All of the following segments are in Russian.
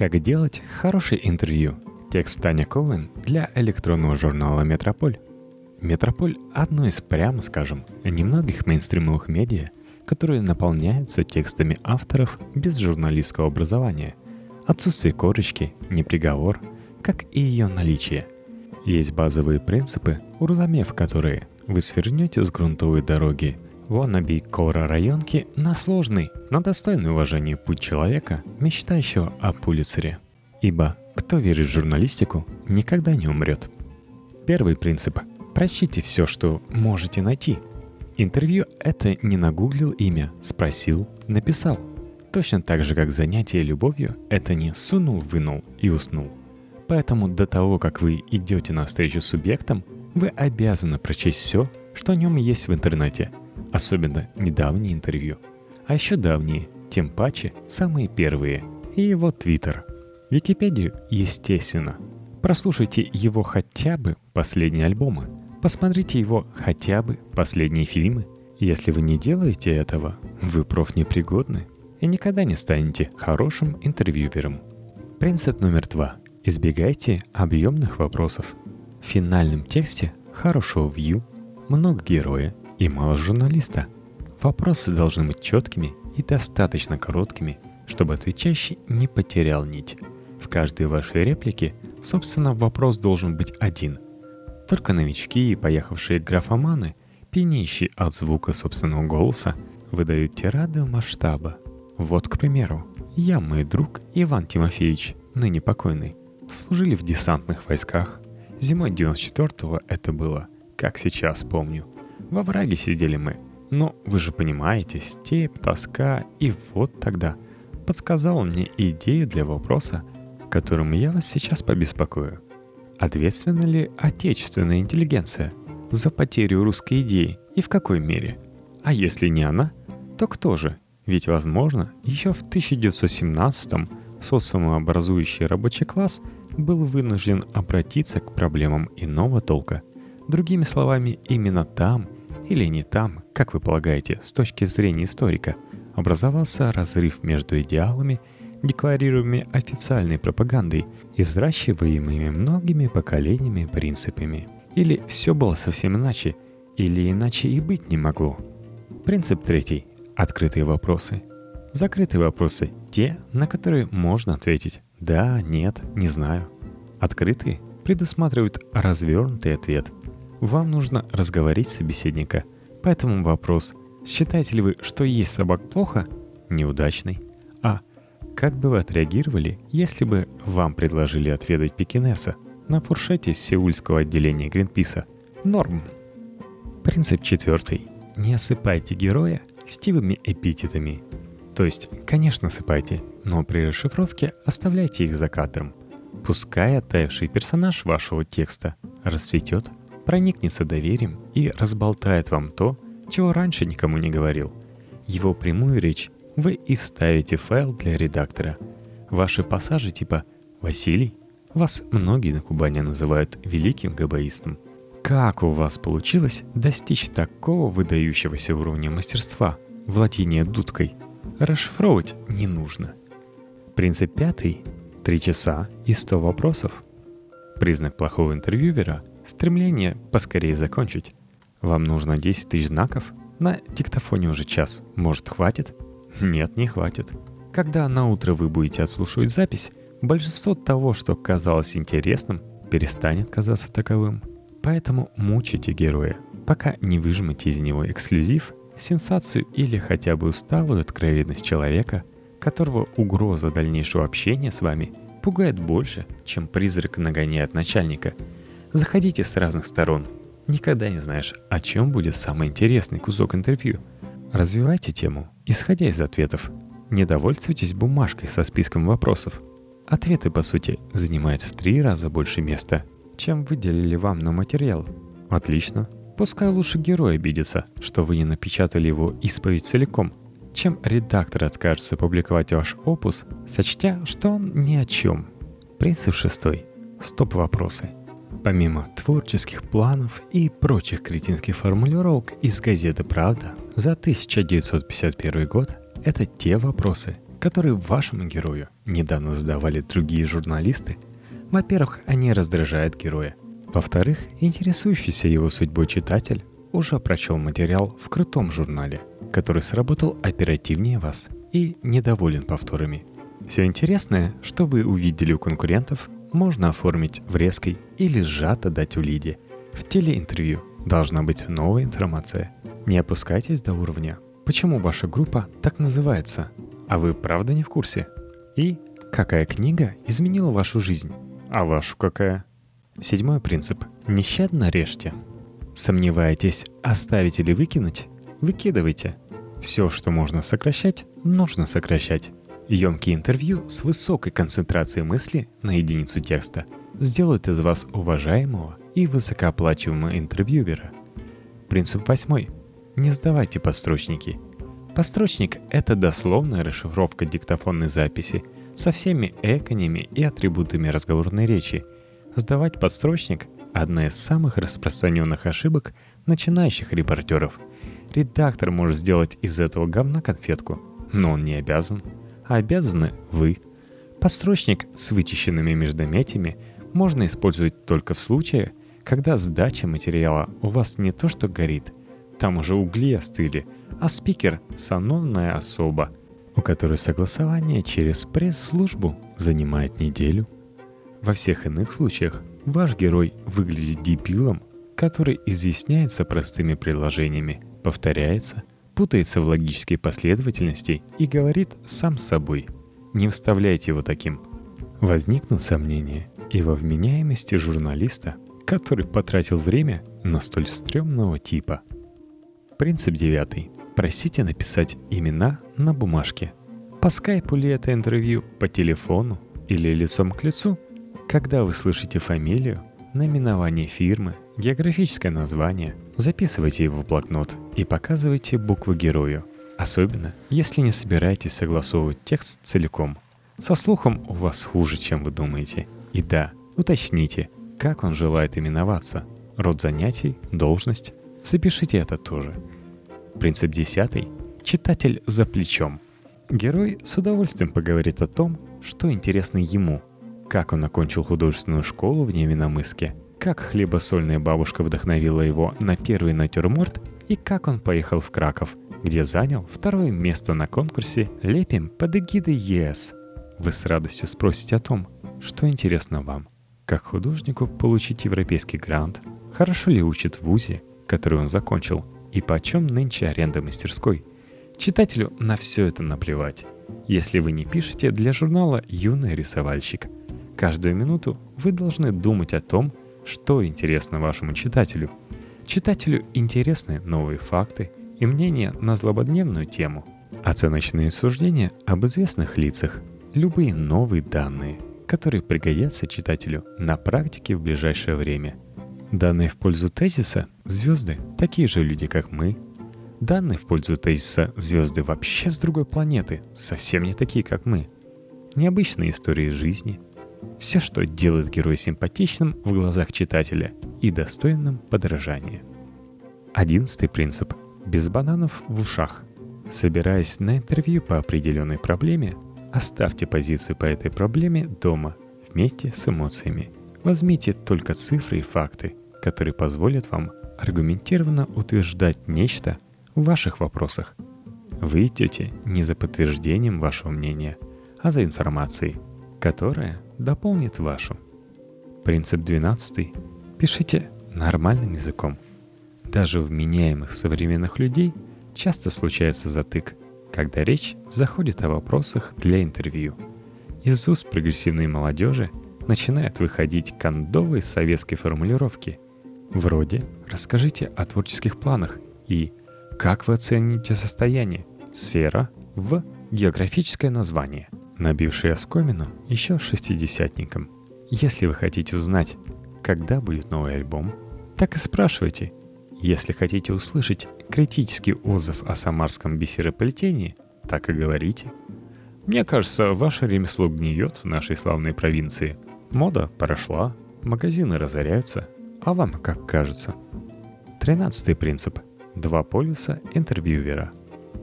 Как делать хорошее интервью? Текст Таня Коуэн для электронного журнала «Метрополь». «Метрополь» — одно из, прямо скажем, немногих мейнстримовых медиа, которые наполняются текстами авторов без журналистского образования. Отсутствие корочки, не приговор, как и ее наличие. Есть базовые принципы, уразумев которые вы свернете с грунтовой дороги – Wannabe Кора районки на сложный, но достойный уважения путь человека, мечтающего о Пулицере. Ибо кто верит в журналистику, никогда не умрет. Первый принцип. Прочтите все, что можете найти. Интервью — это не нагуглил имя, спросил, написал. Точно так же, как занятие любовью — это не сунул-вынул и уснул. Поэтому до того, как вы идете на встречу с субъектом, вы обязаны прочесть все, что о нем есть в интернете — особенно недавние интервью. А еще давние, тем паче самые первые. И его твиттер. Википедию, естественно. Прослушайте его хотя бы последние альбомы. Посмотрите его хотя бы последние фильмы. Если вы не делаете этого, вы профнепригодны и никогда не станете хорошим интервьюером. Принцип номер два. Избегайте объемных вопросов. В финальном тексте хорошего вью, много героя, и мало журналиста. Вопросы должны быть четкими и достаточно короткими, чтобы отвечающий не потерял нить. В каждой вашей реплике, собственно, вопрос должен быть один. Только новички и поехавшие графоманы, пьянеющие от звука собственного голоса, выдают тирады масштаба. Вот, к примеру, я, мой друг Иван Тимофеевич, ныне покойный, служили в десантных войсках. Зимой 94-го это было, как сейчас помню – во враге сидели мы. Но вы же понимаете, степь, тоска, и вот тогда подсказал мне идею для вопроса, которым я вас сейчас побеспокою. Ответственна ли отечественная интеллигенция за потерю русской идеи и в какой мере? А если не она, то кто же? Ведь, возможно, еще в 1917-м социумообразующий рабочий класс был вынужден обратиться к проблемам иного толка. Другими словами, именно там – или не там, как вы полагаете, с точки зрения историка, образовался разрыв между идеалами, декларируемыми официальной пропагандой и взращиваемыми многими поколениями принципами. Или все было совсем иначе, или иначе и быть не могло. Принцип третий. Открытые вопросы. Закрытые вопросы – те, на которые можно ответить «да», «нет», «не знаю». Открытые предусматривают развернутый ответ – вам нужно разговорить собеседника. Поэтому вопрос, считаете ли вы, что есть собак плохо, неудачный? А как бы вы отреагировали, если бы вам предложили отведать пекинеса на фуршете сеульского отделения Гринписа? Норм. Принцип четвертый. Не осыпайте героя стивыми эпитетами. То есть, конечно, осыпайте, но при расшифровке оставляйте их за кадром. Пускай оттаивший персонаж вашего текста расцветет проникнется доверием и разболтает вам то, чего раньше никому не говорил. Его прямую речь вы и вставите в файл для редактора. Ваши пассажи типа «Василий» вас многие на Кубани называют великим габаистом. Как у вас получилось достичь такого выдающегося уровня мастерства, владения дудкой? Расшифровывать не нужно. Принцип пятый – три часа и сто вопросов. Признак плохого интервьюера Стремление поскорее закончить. Вам нужно 10 тысяч знаков? На диктофоне уже час. Может, хватит? Нет, не хватит. Когда на утро вы будете отслушивать запись, большинство того, что казалось интересным, перестанет казаться таковым. Поэтому мучите героя, пока не выжмете из него эксклюзив, сенсацию или хотя бы усталую откровенность человека, которого угроза дальнейшего общения с вами пугает больше, чем призрак нагоняет начальника – Заходите с разных сторон. Никогда не знаешь, о чем будет самый интересный кусок интервью. Развивайте тему, исходя из ответов. Не довольствуйтесь бумажкой со списком вопросов. Ответы, по сути, занимают в три раза больше места, чем выделили вам на материал. Отлично. Пускай лучше герой обидится, что вы не напечатали его исповедь целиком, чем редактор откажется публиковать ваш опус, сочтя, что он ни о чем. Принцип шестой. Стоп-вопросы. Помимо творческих планов и прочих кретинских формулировок из газеты «Правда», за 1951 год это те вопросы, которые вашему герою недавно задавали другие журналисты, во-первых, они раздражают героя. Во-вторых, интересующийся его судьбой читатель уже прочел материал в крутом журнале, который сработал оперативнее вас и недоволен повторами. Все интересное, что вы увидели у конкурентов, можно оформить в резкой или сжато дать у Лиде. В телеинтервью должна быть новая информация. Не опускайтесь до уровня. Почему ваша группа так называется? А вы правда не в курсе? И какая книга изменила вашу жизнь? А вашу какая? Седьмой принцип. Нещадно режьте. Сомневаетесь, оставить или выкинуть? Выкидывайте. Все, что можно сокращать, нужно сокращать. Емкие интервью с высокой концентрацией мысли на единицу текста сделают из вас уважаемого и высокооплачиваемого интервьюера. Принцип восьмой. Не сдавайте подстрочники. Подстрочник — это дословная расшифровка диктофонной записи со всеми эконями и атрибутами разговорной речи. Сдавать подстрочник — одна из самых распространенных ошибок начинающих репортеров. Редактор может сделать из этого говна конфетку, но он не обязан — обязаны вы. Подстрочник с вычищенными междометиями можно использовать только в случае, когда сдача материала у вас не то что горит, там уже угли остыли, а спикер — сановная особа, у которой согласование через пресс-службу занимает неделю. Во всех иных случаях ваш герой выглядит дебилом, который изъясняется простыми предложениями, повторяется — путается в логической последовательности и говорит сам с собой. Не вставляйте его таким. Возникнут сомнения и во вменяемости журналиста, который потратил время на столь стрёмного типа. Принцип девятый. Просите написать имена на бумажке. По скайпу ли это интервью, по телефону или лицом к лицу? Когда вы слышите фамилию, наименование фирмы, географическое название, записывайте его в блокнот и показывайте буквы герою, особенно если не собираетесь согласовывать текст целиком. Со слухом у вас хуже, чем вы думаете. И да, уточните, как он желает именоваться, род занятий, должность. Запишите это тоже. Принцип десятый. Читатель за плечом. Герой с удовольствием поговорит о том, что интересно ему, как он окончил художественную школу в Невиномыске, как хлебосольная бабушка вдохновила его на первый натюрморт и как он поехал в Краков, где занял второе место на конкурсе «Лепим под эгидой ЕС». Вы с радостью спросите о том, что интересно вам. Как художнику получить европейский грант, хорошо ли учит в ВУЗе, который он закончил, и почем нынче аренда мастерской. Читателю на все это наплевать. Если вы не пишете для журнала «Юный рисовальщик», каждую минуту вы должны думать о том, что интересно вашему читателю – Читателю интересны новые факты и мнения на злободневную тему, оценочные суждения об известных лицах, любые новые данные, которые пригодятся читателю на практике в ближайшее время. Данные в пользу тезиса «звезды – такие же люди, как мы», Данные в пользу тезиса «звезды вообще с другой планеты, совсем не такие, как мы», необычные истории жизни, все, что делает героя симпатичным в глазах читателя и достойным подражания. Одиннадцатый принцип. Без бананов в ушах. Собираясь на интервью по определенной проблеме, оставьте позицию по этой проблеме дома вместе с эмоциями. Возьмите только цифры и факты, которые позволят вам аргументированно утверждать нечто в ваших вопросах. Вы идете не за подтверждением вашего мнения, а за информацией, которая дополнит вашу. Принцип 12. Пишите нормальным языком. Даже у вменяемых современных людей часто случается затык, когда речь заходит о вопросах для интервью. Из уст прогрессивной молодежи начинают выходить кондовые советские формулировки. Вроде «расскажите о творческих планах» и «как вы оцените состояние?» Сфера в географическое название – набивший оскомину еще шестидесятникам. Если вы хотите узнать, когда будет новый альбом, так и спрашивайте. Если хотите услышать критический отзыв о самарском бисероплетении, так и говорите. Мне кажется, ваше ремесло гниет в нашей славной провинции. Мода прошла, магазины разоряются, а вам как кажется? Тринадцатый принцип. Два полюса интервьюера.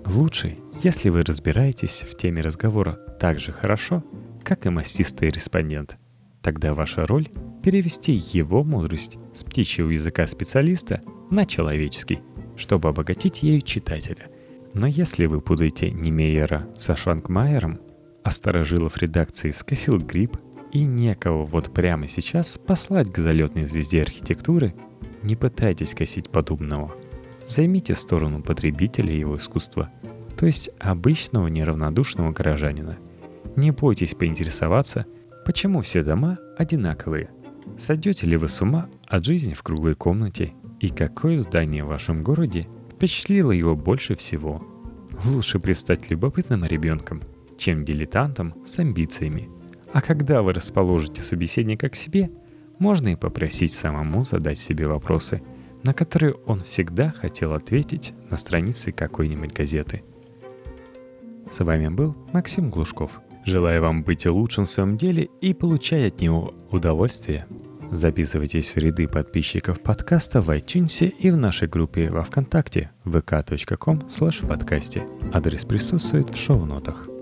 Лучший Если вы разбираетесь в теме разговора так же хорошо, как и мастистый респондент, тогда ваша роль — перевести его мудрость с птичьего языка специалиста на человеческий, чтобы обогатить ею читателя. Но если вы путаете Немейера со Швангмайером, а старожилов редакции скосил грипп и некого вот прямо сейчас послать к залетной звезде архитектуры, не пытайтесь косить подобного. Займите сторону потребителя его искусства, то есть обычного неравнодушного горожанина. Не бойтесь поинтересоваться, почему все дома одинаковые. Сойдете ли вы с ума от жизни в круглой комнате и какое здание в вашем городе впечатлило его больше всего. Лучше предстать любопытным ребенком, чем дилетантом с амбициями. А когда вы расположите собеседника к себе, можно и попросить самому задать себе вопросы, на которые он всегда хотел ответить на странице какой-нибудь газеты. С вами был Максим Глушков. Желаю вам быть лучшим в своем деле и получать от него удовольствие – Записывайтесь в ряды подписчиков подкаста в iTunes и в нашей группе во Вконтакте vk.com подкасте. Адрес присутствует в шоу-нотах.